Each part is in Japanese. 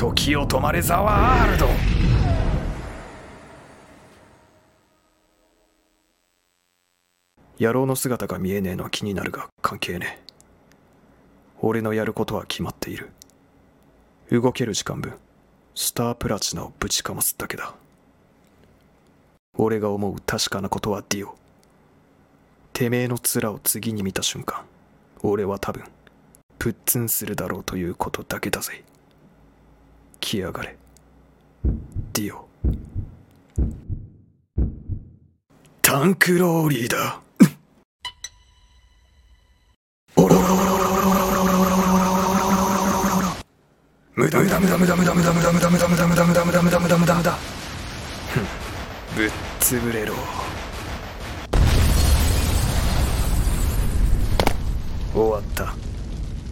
時を止まれザワールド。野郎の姿が見えねえのは気になるが関係ねえ。俺のやることは決まっている。動ける時間分。スタープラチナをぶちかますだけだ。俺が思う確かなことはディオ。てめえの面を次に見た瞬間俺は多分プッツンするだろうということだけだぜ。来やがれ。ディオ。タンクローリーだ。おらおらおらおらおらおらおら無駄無駄無駄無駄無駄無駄無駄無駄無駄無駄無駄無駄無駄無駄無駄無駄無駄ぶっ潰れろ終わった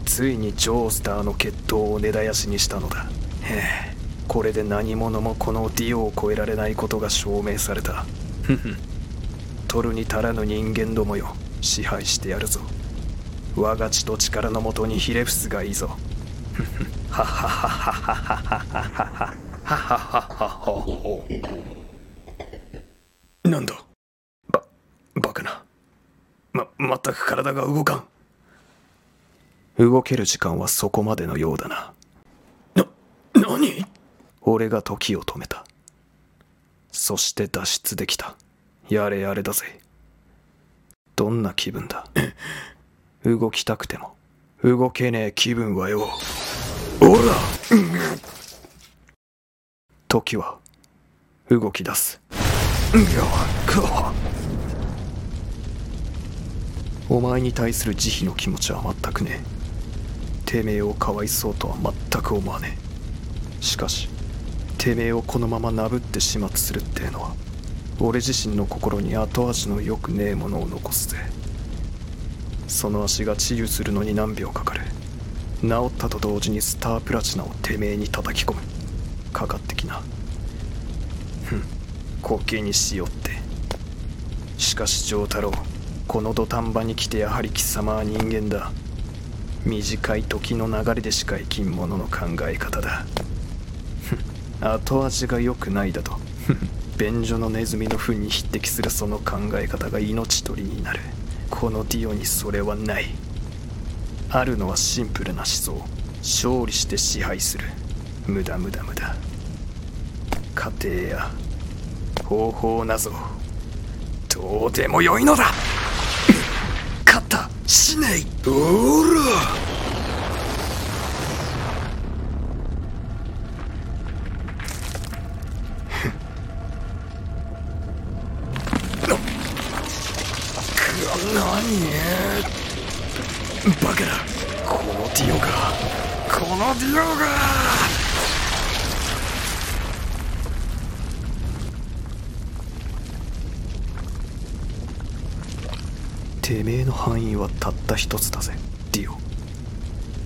ついにジョースターの決闘を根絶やしにしたのだへえ。これで何者もこのディオを超えられないことが証明された。ふ ふ取るに足らぬ人間どもよ。支配してやるぞ。我が血と力のもとにひれ伏すがいいぞ。ふふはははははははははははなんだ？ばバカな。ま全く体が動かん。動ける時間はそこまでのようだな。何？俺が時を止めた。そして脱出できた。やれやれだぜ。どんな気分だ？動きたくても。動けねえ気分はよ。おら！時は。動き出す。お前に対する慈悲の気持ちは全くねえ。てめえをかわいそうとは全く思わねえしかしてめえをこのままなぶって始末するってのは俺自身の心に後味のよくねえものを残すぜ。その足が治癒するのに何秒かかる。治ったと同時にスタープラチナをてめえに叩き込む。かかってきな。ふん滑稽にしよって。しかし丈太郎この土壇場に来てやはり貴様は人間だ。短い時の流れでしか生きんものの考え方だ。後味が良くないだと。便所のネズミの糞に匹敵するその考え方が命取りになる。このディオにそれはない。あるのはシンプルな思想。勝利して支配する。無駄無駄無駄。家庭や方法なぞ。どうでもよいのだ。勝った。死ね。いおら何バカだこのディオがこのディオがてめえの範囲はたった一つだぜディオ。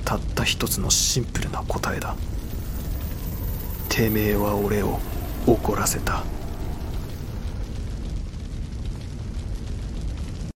たった一つのシンプルな答えだ。てめえは俺を怒らせた。